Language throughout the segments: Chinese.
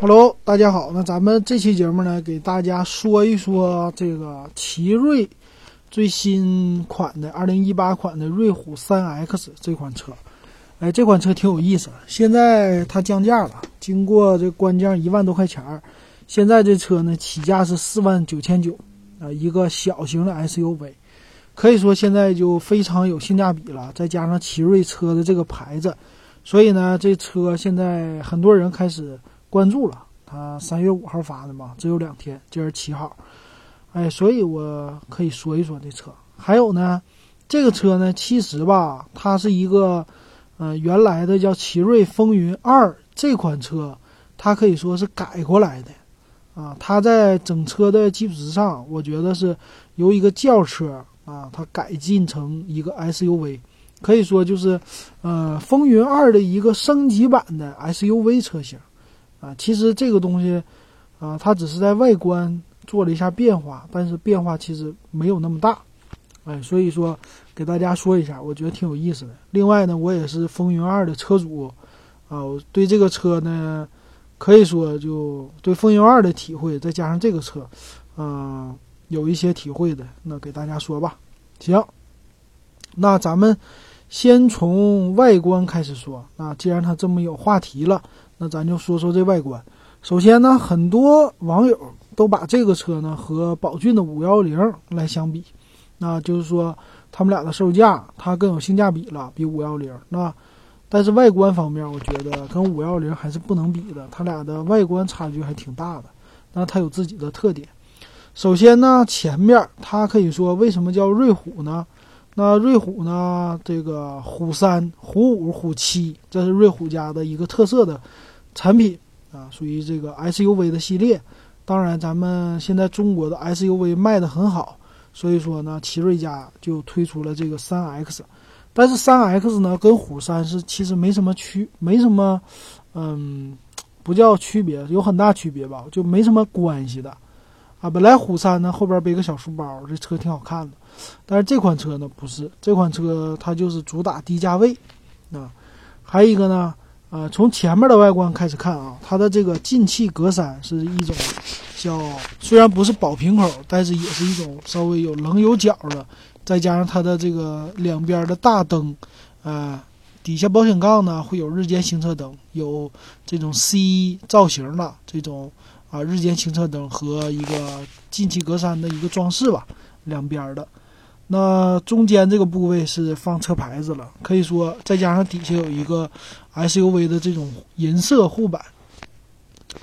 Hello，大家好。那咱们这期节目呢，给大家说一说这个奇瑞最新款的2018款的瑞虎 3X 这款车。哎，这款车挺有意思。现在它降价了，经过这官降一万多块钱儿，现在这车呢起价是四万九千九啊，一个小型的 SUV，可以说现在就非常有性价比了。再加上奇瑞车的这个牌子，所以呢，这车现在很多人开始。关注了，它三月五号发的嘛，只有两天，今儿七号，哎，所以我可以说一说这车。还有呢，这个车呢，其实吧，它是一个，呃，原来的叫奇瑞风云二这款车，它可以说是改过来的，啊，它在整车的基础之上，我觉得是由一个轿车啊，它改进成一个 SUV，可以说就是，呃，风云二的一个升级版的 SUV 车型。啊，其实这个东西，啊，它只是在外观做了一下变化，但是变化其实没有那么大，哎，所以说给大家说一下，我觉得挺有意思的。另外呢，我也是风云二的车主，啊，我对这个车呢，可以说就对风云二的体会，再加上这个车，嗯，有一些体会的，那给大家说吧。行，那咱们先从外观开始说。那既然它这么有话题了。那咱就说说这外观。首先呢，很多网友都把这个车呢和宝骏的五幺零来相比，那就是说他们俩的售价它更有性价比了，比五幺零。那但是外观方面，我觉得跟五幺零还是不能比的，它俩的外观差距还挺大的。那它有自己的特点。首先呢，前面它可以说为什么叫瑞虎呢？那瑞虎呢，这个虎三、虎五、虎七，这是瑞虎家的一个特色的。产品啊，属于这个 SUV 的系列。当然，咱们现在中国的 SUV 卖的很好，所以说呢，奇瑞家就推出了这个 3X。但是 3X 呢，跟虎三是其实没什么区，没什么，嗯，不叫区别，有很大区别吧，就没什么关系的。啊，本来虎三呢后边背个小书包，这车挺好看的。但是这款车呢不是，这款车它就是主打低价位。啊，还有一个呢。呃，从前面的外观开始看啊，它的这个进气格栅是一种叫，虽然不是宝瓶口，但是也是一种稍微有棱有角的。再加上它的这个两边的大灯，呃，底下保险杠呢会有日间行车灯，有这种 C 造型的这种啊日间行车灯和一个进气格栅的一个装饰吧，两边的。那中间这个部位是放车牌子了，可以说再加上底下有一个 SUV 的这种银色护板，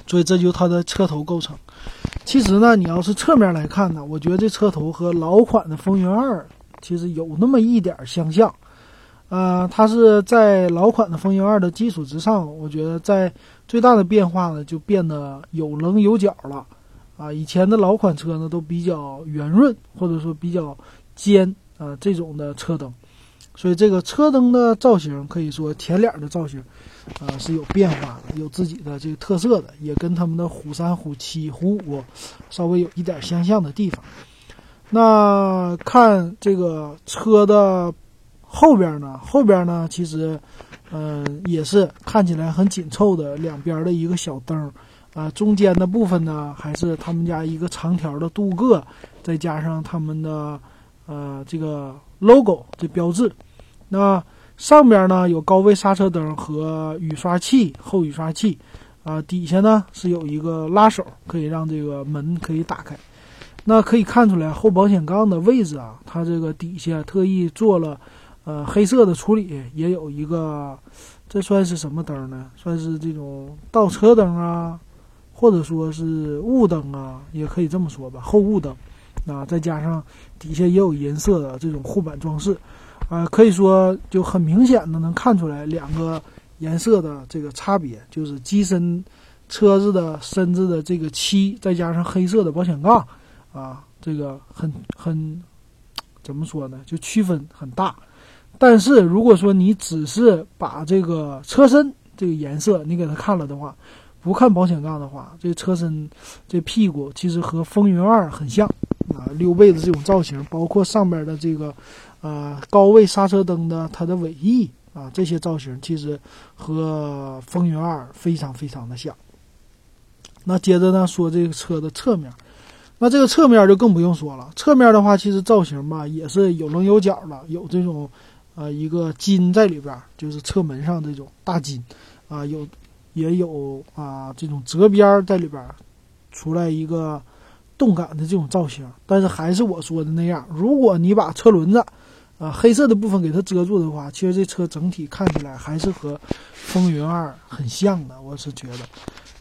所以这就它的车头构成。其实呢，你要是侧面来看呢，我觉得这车头和老款的风云二其实有那么一点相像。呃，它是在老款的风云二的基础之上，我觉得在最大的变化呢，就变得有棱有角了。啊，以前的老款车呢都比较圆润，或者说比较。尖啊，这种的车灯，所以这个车灯的造型可以说前脸的造型，啊是有变化的，有自己的这个特色的，也跟他们的虎三、虎七、虎五稍微有一点相像的地方。那看这个车的后边呢，后边呢其实，嗯，也是看起来很紧凑的两边的一个小灯，啊，中间的部分呢还是他们家一个长条的镀铬，再加上他们的。呃，这个 logo 这标志，那上边呢有高位刹车灯和雨刷器、后雨刷器，啊，底下呢是有一个拉手，可以让这个门可以打开。那可以看出来后保险杠的位置啊，它这个底下特意做了呃黑色的处理，也有一个，这算是什么灯呢？算是这种倒车灯啊，或者说是雾灯啊，也可以这么说吧，后雾灯。啊，再加上底下也有银色的这种护板装饰，啊，可以说就很明显的能看出来两个颜色的这个差别，就是机身车子的身子的这个漆，再加上黑色的保险杠，啊，这个很很怎么说呢？就区分很大。但是如果说你只是把这个车身这个颜色你给它看了的话，不看保险杠的话，这车身这屁股其实和风云二很像。啊，溜背的这种造型，包括上边的这个，呃，高位刹车灯的它的尾翼啊，这些造型其实和风云二非常非常的像。那接着呢，说这个车的侧面，那这个侧面就更不用说了。侧面的话，其实造型吧也是有棱有角的，有这种呃一个金在里边，就是侧门上这种大金啊，有也有啊这种折边在里边，出来一个动感的这种造型。但是还是我说的那样，如果你把车轮子啊黑色的部分给它遮住的话，其实这车整体看起来还是和风云二很像的，我是觉得。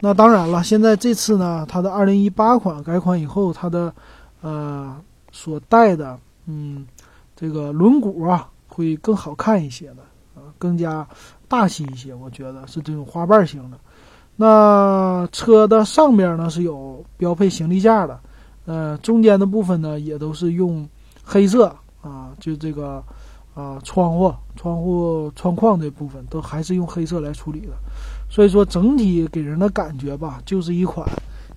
那当然了，现在这次呢，它的二零一八款改款以后，它的呃所带的嗯这个轮毂啊会更好看一些的啊，更加大气一些，我觉得是这种花瓣型的。那车的上边呢是有标配行李架的，呃，中间的部分呢也都是用黑色啊，就这个啊窗户、窗户窗框这部分都还是用黑色来处理的。所以说，整体给人的感觉吧，就是一款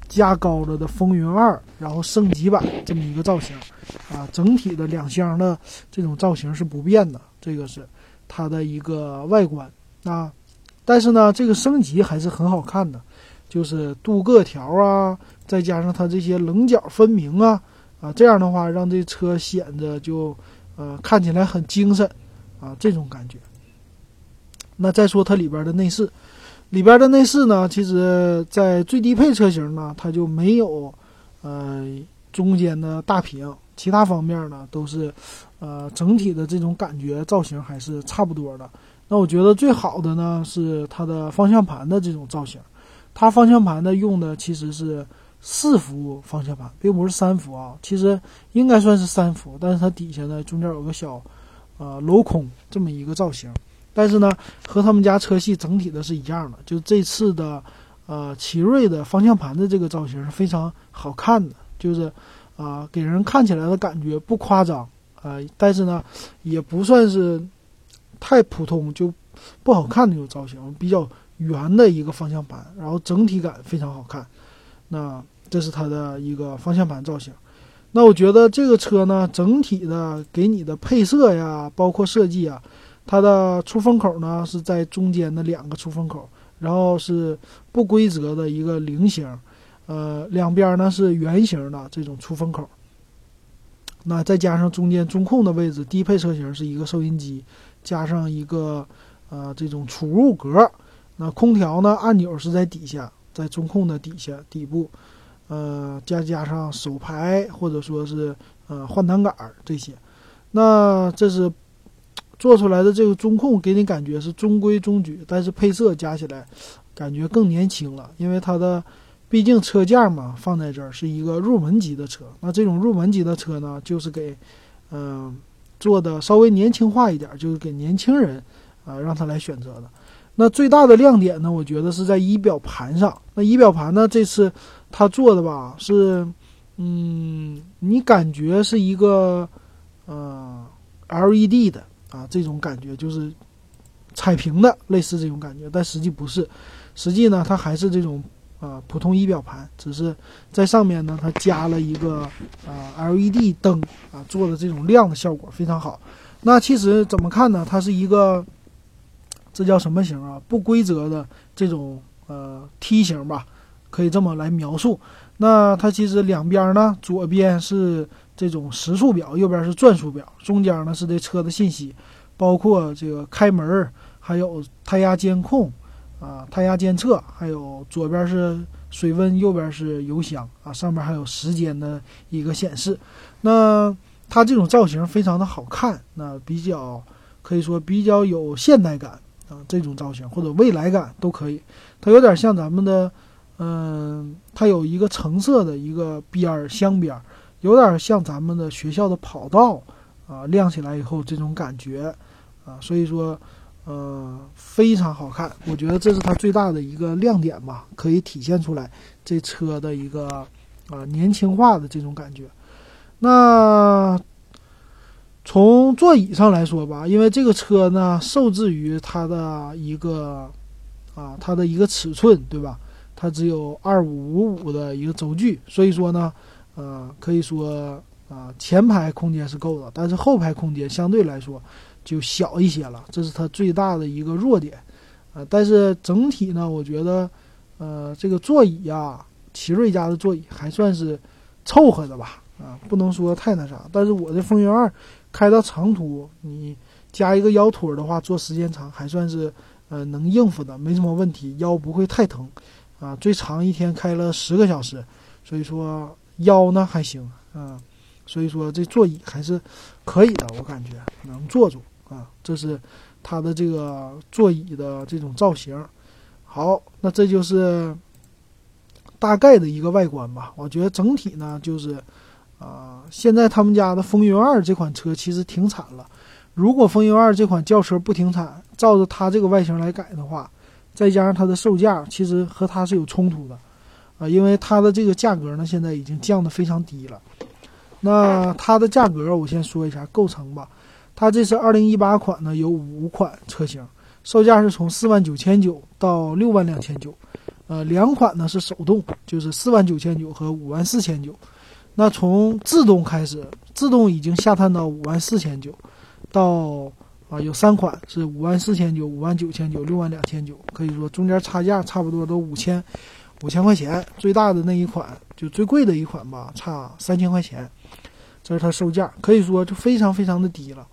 加高了的风云二，然后升级版这么一个造型，啊，整体的两厢的这种造型是不变的，这个是它的一个外观啊。但是呢，这个升级还是很好看的，就是镀铬条啊，再加上它这些棱角分明啊，啊，这样的话让这车显得就呃看起来很精神啊，这种感觉。那再说它里边的内饰。里边的内饰呢，其实，在最低配车型呢，它就没有，呃，中间的大屏，其他方面呢都是，呃，整体的这种感觉造型还是差不多的。那我觉得最好的呢是它的方向盘的这种造型，它方向盘呢用的其实是四幅方向盘，并不是三幅啊，其实应该算是三幅，但是它底下呢中间有个小，呃，镂空这么一个造型。但是呢，和他们家车系整体的是一样的，就这次的，呃，奇瑞的方向盘的这个造型是非常好看的，就是，啊，给人看起来的感觉不夸张，啊，但是呢，也不算是太普通就不好看那种造型，比较圆的一个方向盘，然后整体感非常好看。那这是它的一个方向盘造型。那我觉得这个车呢，整体的给你的配色呀，包括设计啊。它的出风口呢是在中间的两个出风口，然后是不规则的一个菱形，呃，两边呢是圆形的这种出风口。那再加上中间中控的位置，低配车型是一个收音机，加上一个呃这种储物格。那空调呢按钮是在底下，在中控的底下底部，呃，加加上手排或者说是呃换挡杆这些。那这是。做出来的这个中控给你感觉是中规中矩，但是配色加起来感觉更年轻了，因为它的毕竟车价嘛放在这儿是一个入门级的车。那这种入门级的车呢，就是给嗯做的稍微年轻化一点，就是给年轻人啊让他来选择的。那最大的亮点呢，我觉得是在仪表盘上。那仪表盘呢，这次它做的吧是嗯，你感觉是一个呃 LED 的。啊，这种感觉就是彩屏的，类似这种感觉，但实际不是。实际呢，它还是这种啊普通仪表盘，只是在上面呢，它加了一个啊 LED 灯啊，做的这种亮的效果非常好。那其实怎么看呢？它是一个这叫什么型啊？不规则的这种呃梯形吧，可以这么来描述。那它其实两边呢，左边是。这种时速表，右边是转速表，中间呢是这车的信息，包括这个开门，还有胎压监控，啊，胎压监测，还有左边是水温，右边是油箱，啊，上面还有时间的一个显示。那它这种造型非常的好看，那比较可以说比较有现代感啊，这种造型或者未来感都可以。它有点像咱们的，嗯，它有一个橙色的一个边儿镶边儿。有点像咱们的学校的跑道，啊，亮起来以后这种感觉，啊，所以说，呃，非常好看。我觉得这是它最大的一个亮点吧，可以体现出来这车的一个啊年轻化的这种感觉。那从座椅上来说吧，因为这个车呢受制于它的一个啊它的一个尺寸，对吧？它只有二五五五的一个轴距，所以说呢。呃，可以说啊，前排空间是够的，但是后排空间相对来说就小一些了，这是它最大的一个弱点。啊，但是整体呢，我觉得，呃，这个座椅呀，奇瑞家的座椅还算是凑合的吧，啊，不能说太那啥。但是我的风云二开到长途，你加一个腰托的话，坐时间长还算是呃能应付的，没什么问题，腰不会太疼，啊，最长一天开了十个小时，所以说腰呢还行，啊，所以说这座椅还是可以的，我感觉能坐住啊，这是它的这个座椅的这种造型。好，那这就是大概的一个外观吧。我觉得整体呢，就是，啊，现在他们家的风云二这款车其实停产了。如果风云二这款轿车不停产，照着它这个外形来改的话，再加上它的售价，其实和它是有冲突的，啊，因为它的这个价格呢，现在已经降得非常低了。那它的价格，我先说一下构成吧。它这是二零一八款呢，有五款车型。售价是从四万九千九到六万两千九，呃，两款呢是手动，就是四万九千九和五万四千九。那从自动开始，自动已经下探到五万四千九，到啊有三款是五万四千九、五万九千九、六万两千九，可以说中间差价差不多都五千五千块钱。最大的那一款就最贵的一款吧，差三千块钱，这是它售价，可以说就非常非常的低了。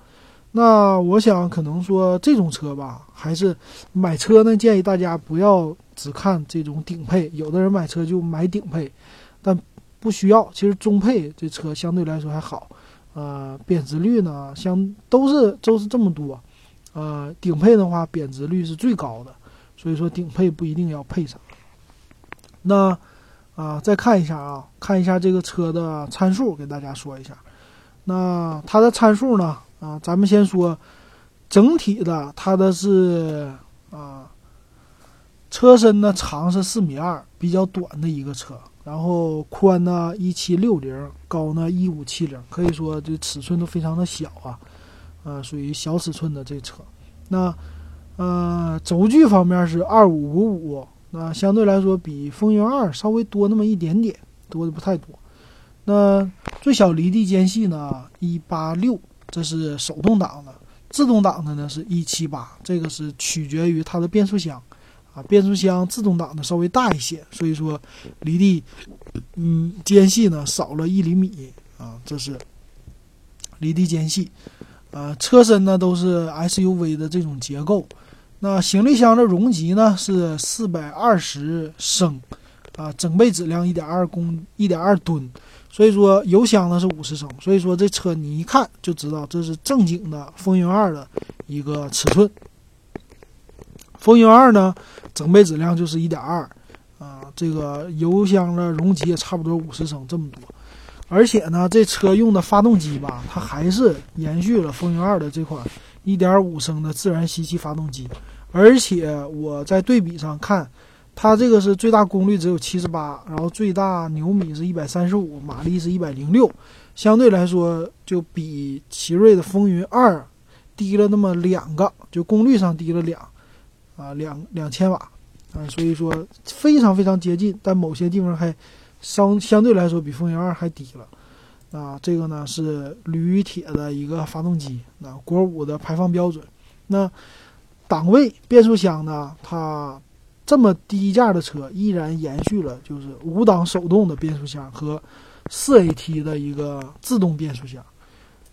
那我想，可能说这种车吧，还是买车呢，建议大家不要只看这种顶配。有的人买车就买顶配，但不需要。其实中配这车相对来说还好，呃，贬值率呢，相都是都是这么多，呃，顶配的话贬值率是最高的，所以说顶配不一定要配上。那啊，再看一下啊，看一下这个车的参数，给大家说一下。那它的参数呢？啊，咱们先说整体的，它的是啊，车身呢长是四米二，比较短的一个车，然后宽呢一七六零，高呢一五七零，可以说这尺寸都非常的小啊，呃，属于小尺寸的这车。那呃，轴距方面是二五五五，那相对来说比风云二稍微多那么一点点，多的不太多。那最小离地间隙呢一八六。这是手动挡的，自动挡的呢是一七八，这个是取决于它的变速箱，啊，变速箱自动挡的稍微大一些，所以说离地，嗯，间隙呢少了一厘米啊，这是离地间隙，呃，车身呢都是 SUV 的这种结构，那行李箱的容积呢是四百二十升，啊，整备质量一点二公一点二吨。所以说油箱呢是五十升，所以说这车你一看就知道这是正经的风云二的一个尺寸。风云二呢，整备质量就是一点二，啊，这个油箱的容积也差不多五十升这么多，而且呢，这车用的发动机吧，它还是延续了风云二的这款一点五升的自然吸气发动机，而且我在对比上看。它这个是最大功率只有七十八，然后最大牛米是一百三十五，马力是一百零六，相对来说就比奇瑞的风云二低了那么两个，就功率上低了两啊两两千瓦啊，所以说非常非常接近，但某些地方还相相对来说比风云二还低了啊。这个呢是铝铁的一个发动机，那国五的排放标准。那档位变速箱呢，它。这么低价的车依然延续了就是五档手动的变速箱和四 AT 的一个自动变速箱。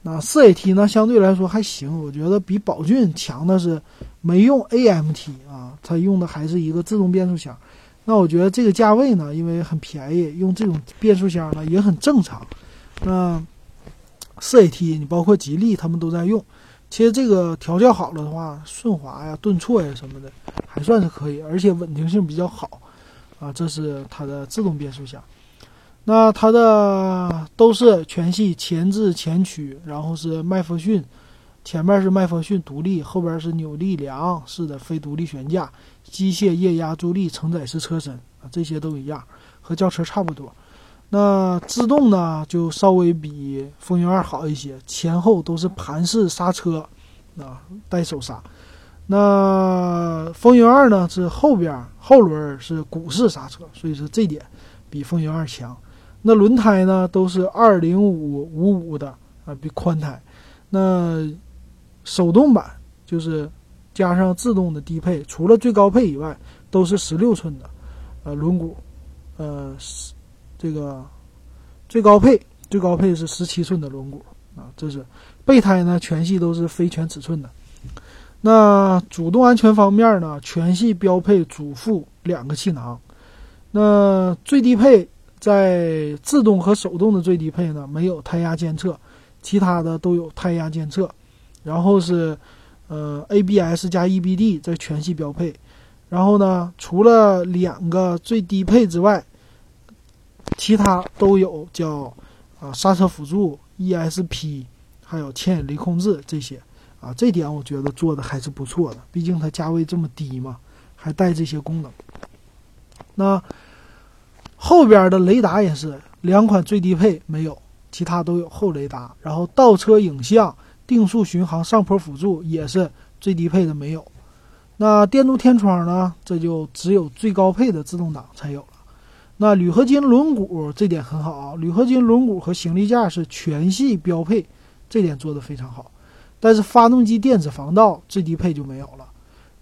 那四 AT 呢相对来说还行，我觉得比宝骏强的是没用 AMT 啊，它用的还是一个自动变速箱。那我觉得这个价位呢，因为很便宜，用这种变速箱呢也很正常。那四 AT 你包括吉利他们都在用。其实这个调教好了的话，顺滑呀、顿挫呀什么的，还算是可以，而且稳定性比较好，啊，这是它的自动变速箱。那它的都是全系前置前驱，然后是麦弗逊，前面是麦弗逊独立，后边是扭力梁式的非独立悬架，机械液压助力承载式车身啊，这些都一样，和轿车差不多。那自动呢，就稍微比风云二好一些，前后都是盘式刹车，啊，带手刹。那风云二呢是后边后轮是鼓式刹车，所以说这点比风云二强。那轮胎呢都是二零五五五的啊，比宽胎。那手动版就是加上自动的低配，除了最高配以外，都是十六寸的，呃，轮毂。呃，这个最高配最高配是十七寸的轮毂啊，这是备胎呢，全系都是非全尺寸的。那主动安全方面呢，全系标配主副两个气囊。那最低配在自动和手动的最低配呢，没有胎压监测，其他的都有胎压监测。然后是呃 ABS 加 EBD 在全系标配。然后呢，除了两个最低配之外，其他都有叫啊刹车辅助、ESP，还有牵引力控制这些啊，这点我觉得做的还是不错的。毕竟它价位这么低嘛，还带这些功能。那后边的雷达也是两款最低配没有，其他都有后雷达。然后倒车影像、定速巡航、上坡辅助也是最低配的没有。那电动天窗呢？这就只有最高配的自动挡才有。那铝合金轮毂这点很好啊，铝合金轮毂和行李架是全系标配，这点做的非常好。但是发动机电子防盗最低配就没有了。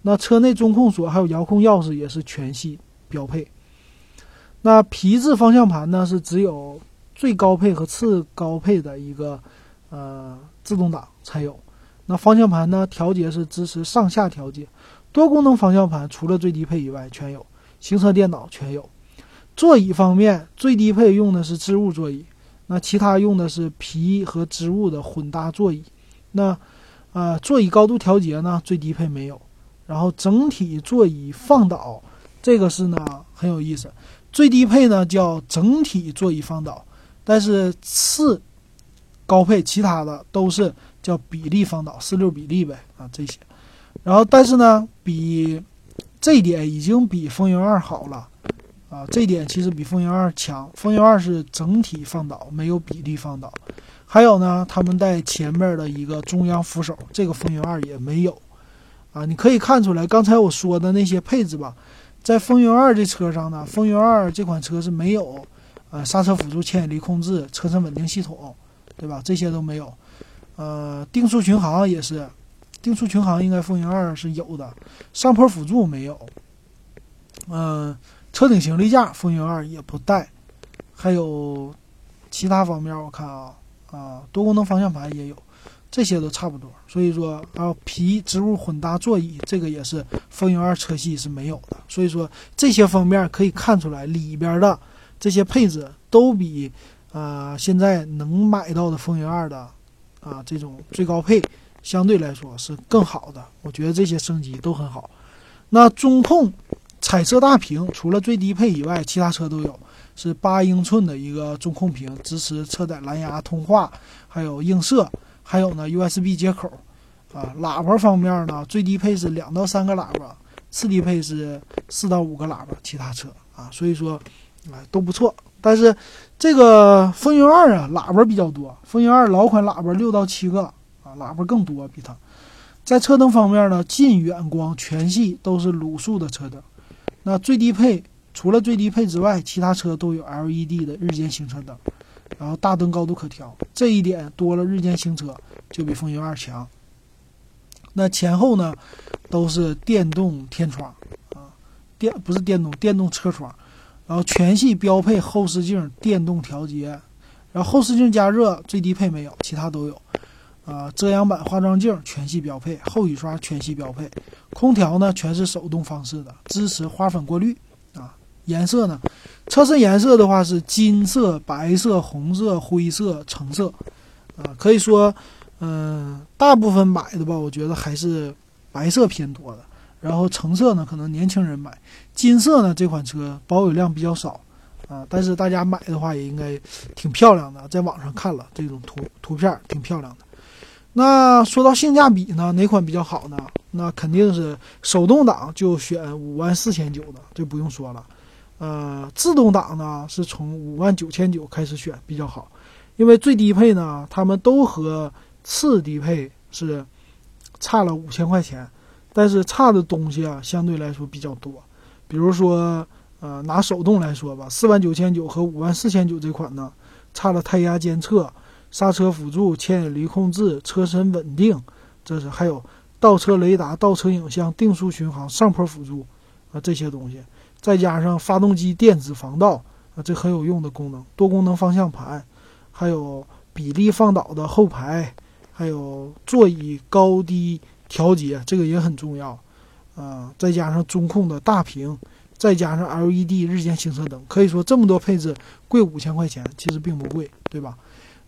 那车内中控锁还有遥控钥匙也是全系标配。那皮质方向盘呢是只有最高配和次高配的一个呃自动挡才有。那方向盘呢调节是支持上下调节。多功能方向盘除了最低配以外全有，行车电脑全有。座椅方面，最低配用的是织物座椅，那其他用的是皮和织物的混搭座椅。那，呃，座椅高度调节呢，最低配没有。然后整体座椅放倒，这个是呢很有意思。最低配呢叫整体座椅放倒，但是次高配其他的都是叫比例放倒，四六比例呗啊这些。然后，但是呢，比这一点已经比风云二好了，啊，这点其实比风云二强。风云二是整体放倒，没有比例放倒。还有呢，他们带前面的一个中央扶手，这个风云二也没有。啊，你可以看出来，刚才我说的那些配置吧，在风云二这车上呢，风云二这款车是没有，呃，刹车辅助、牵引力控制、车身稳定系统，对吧？这些都没有。呃，定速巡航也是。定速巡航应该风云二是有的，上坡辅助没有。嗯，车顶行李架风云二也不带，还有其他方面我看啊啊，多功能方向盘也有，这些都差不多。所以说啊，皮植物混搭座椅这个也是风云二车系是没有的。所以说这些方面可以看出来，里边的这些配置都比啊现在能买到的风云二的啊这种最高配。相对来说是更好的，我觉得这些升级都很好。那中控彩色大屏，除了最低配以外，其他车都有，是八英寸的一个中控屏，支持车载蓝牙通话，还有映射，还有呢 USB 接口。啊，喇叭方面呢，最低配是两到三个喇叭，次低配是四到五个喇叭，其他车啊，所以说啊都不错。但是这个风云二啊，喇叭比较多，风云二老款喇叭六到七个啊。喇叭更多，比它。在车灯方面呢，近远光全系都是卤素的车灯。那最低配除了最低配之外，其他车都有 LED 的日间行车灯。然后大灯高度可调，这一点多了日间行车就比风云二强。那前后呢都是电动天窗啊，电不是电动电动车窗。然后全系标配后视镜电动调节，然后后视镜加热最低配没有，其他都有。啊，遮阳板、化妆镜全系标配，后雨刷全系标配，空调呢全是手动方式的，支持花粉过滤。啊，颜色呢，车身颜色的话是金色、白色、红色、灰色、橙色。啊，可以说，嗯，大部分买的吧，我觉得还是白色偏多的。然后橙色呢，可能年轻人买。金色呢，这款车保有量比较少。啊，但是大家买的话也应该挺漂亮的，在网上看了这种图图片，挺漂亮的。那说到性价比呢，哪款比较好呢？那肯定是手动挡就选五万四千九的，这不用说了。呃，自动挡呢是从五万九千九开始选比较好，因为最低配呢，他们都和次低配是差了五千块钱，但是差的东西啊相对来说比较多。比如说，呃，拿手动来说吧，四万九千九和五万四千九这款呢，差了胎压监测。刹车辅助、牵引离控制、车身稳定，这是还有倒车雷达、倒车影像、定速巡航、上坡辅助啊这些东西，再加上发动机电子防盗啊，这很有用的功能。多功能方向盘，还有比例放倒的后排，还有座椅高低调节，这个也很重要啊。再加上中控的大屏，再加上 LED 日间行车灯，可以说这么多配置贵五千块钱，其实并不贵，对吧？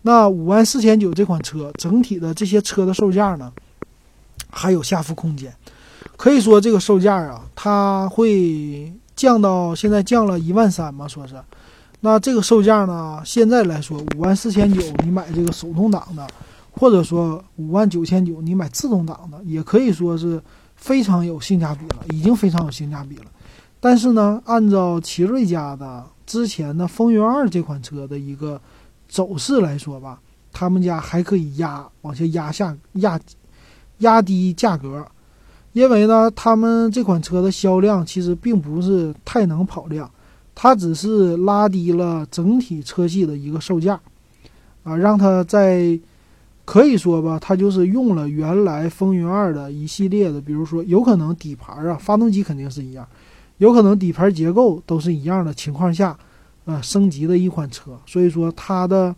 那五万四千九这款车，整体的这些车的售价呢，还有下浮空间，可以说这个售价啊，它会降到现在降了一万三嘛，说是，那这个售价呢，现在来说五万四千九，你买这个手动挡的，或者说五万九千九你买自动挡的，也可以说是非常有性价比了，已经非常有性价比了。但是呢，按照奇瑞家的之前的风云二这款车的一个。走势来说吧，他们家还可以压往下压下压压低价格，因为呢，他们这款车的销量其实并不是太能跑量，它只是拉低了整体车系的一个售价，啊，让它在可以说吧，它就是用了原来风云二的一系列的，比如说有可能底盘啊，发动机肯定是一样，有可能底盘结构都是一样的情况下。啊，升级的一款车，所以说它的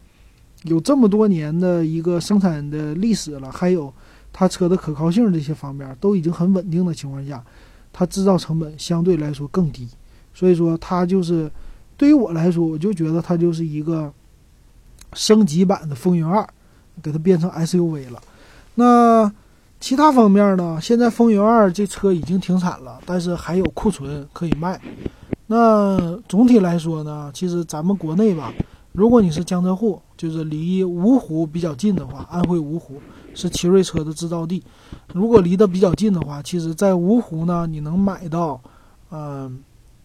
有这么多年的一个生产的历史了，还有它车的可靠性这些方面都已经很稳定的情况下，它制造成本相对来说更低，所以说它就是对于我来说，我就觉得它就是一个升级版的风云二，给它变成 SUV 了。那其他方面呢？现在风云二这车已经停产了，但是还有库存可以卖。那总体来说呢，其实咱们国内吧，如果你是江浙沪，就是离芜湖比较近的话，安徽芜湖是奇瑞车的制造地。如果离得比较近的话，其实，在芜湖呢，你能买到，嗯，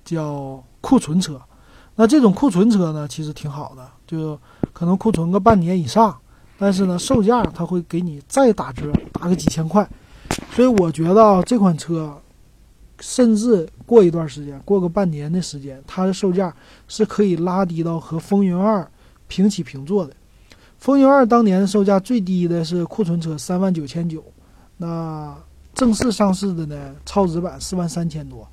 叫库存车。那这种库存车呢，其实挺好的，就可能库存个半年以上，但是呢，售价它会给你再打折，打个几千块。所以我觉得这款车。甚至过一段时间，过个半年的时间，它的售价是可以拉低到和风云二平起平坐的。风云二当年的售价最低的是库存车三万九千九，那正式上市的呢，超值版四万三千多，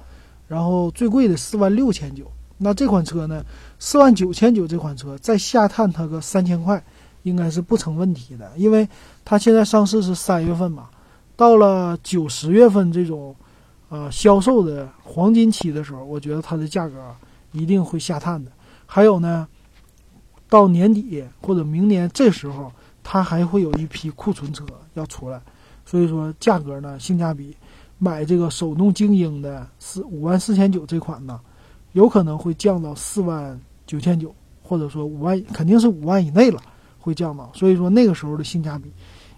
然后最贵的四万六千九。那这款车呢，四万九千九这款车再下探它个三千块，应该是不成问题的，因为它现在上市是三月份嘛，到了九十月份这种。呃，销售的黄金期的时候，我觉得它的价格一定会下探的。还有呢，到年底或者明年这时候，它还会有一批库存车要出来，所以说价格呢，性价比，买这个手动精英的四五万四千九这款呢，有可能会降到四万九千九，或者说五万，肯定是五万以内了，会降到。所以说那个时候的性价比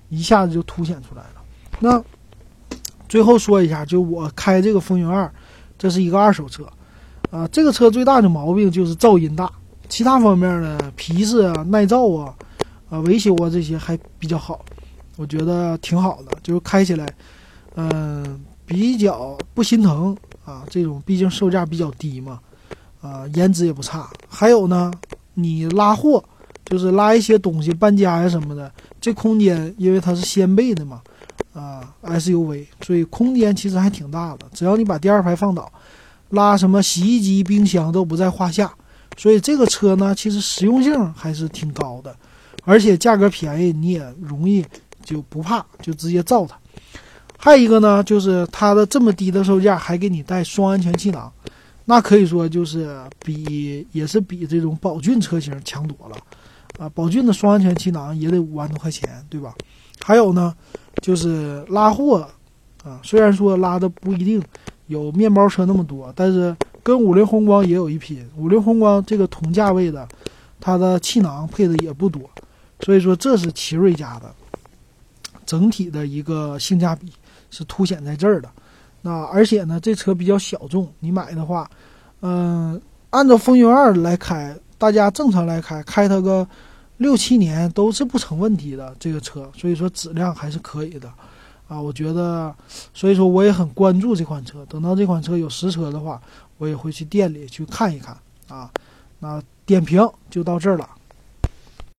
一下子就凸显出来了。那。最后说一下，就我开这个风云二，这是一个二手车，啊，这个车最大的毛病就是噪音大，其他方面呢，皮实啊、耐造啊、啊维修啊这些还比较好，我觉得挺好的，就是开起来，嗯，比较不心疼啊。这种毕竟售价比较低嘛，啊，颜值也不差。还有呢，你拉货，就是拉一些东西搬家呀什么的，这空间因为它是掀背的嘛。啊，SUV，所以空间其实还挺大的。只要你把第二排放倒，拉什么洗衣机、冰箱都不在话下。所以这个车呢，其实实用性还是挺高的，而且价格便宜，你也容易就不怕，就直接造它。还有一个呢，就是它的这么低的售价，还给你带双安全气囊，那可以说就是比也是比这种宝骏车型强多了。啊，宝骏的双安全气囊也得五万多块钱，对吧？还有呢。就是拉货，啊，虽然说拉的不一定有面包车那么多，但是跟五菱宏光也有一拼。五菱宏光这个同价位的，它的气囊配的也不多，所以说这是奇瑞家的整体的一个性价比是凸显在这儿的。那而且呢，这车比较小众，你买的话，嗯，按照风云二来开，大家正常来开，开它个。六七年都是不成问题的这个车，所以说质量还是可以的，啊，我觉得，所以说我也很关注这款车。等到这款车有实车的话，我也会去店里去看一看啊。那点评就到这儿了。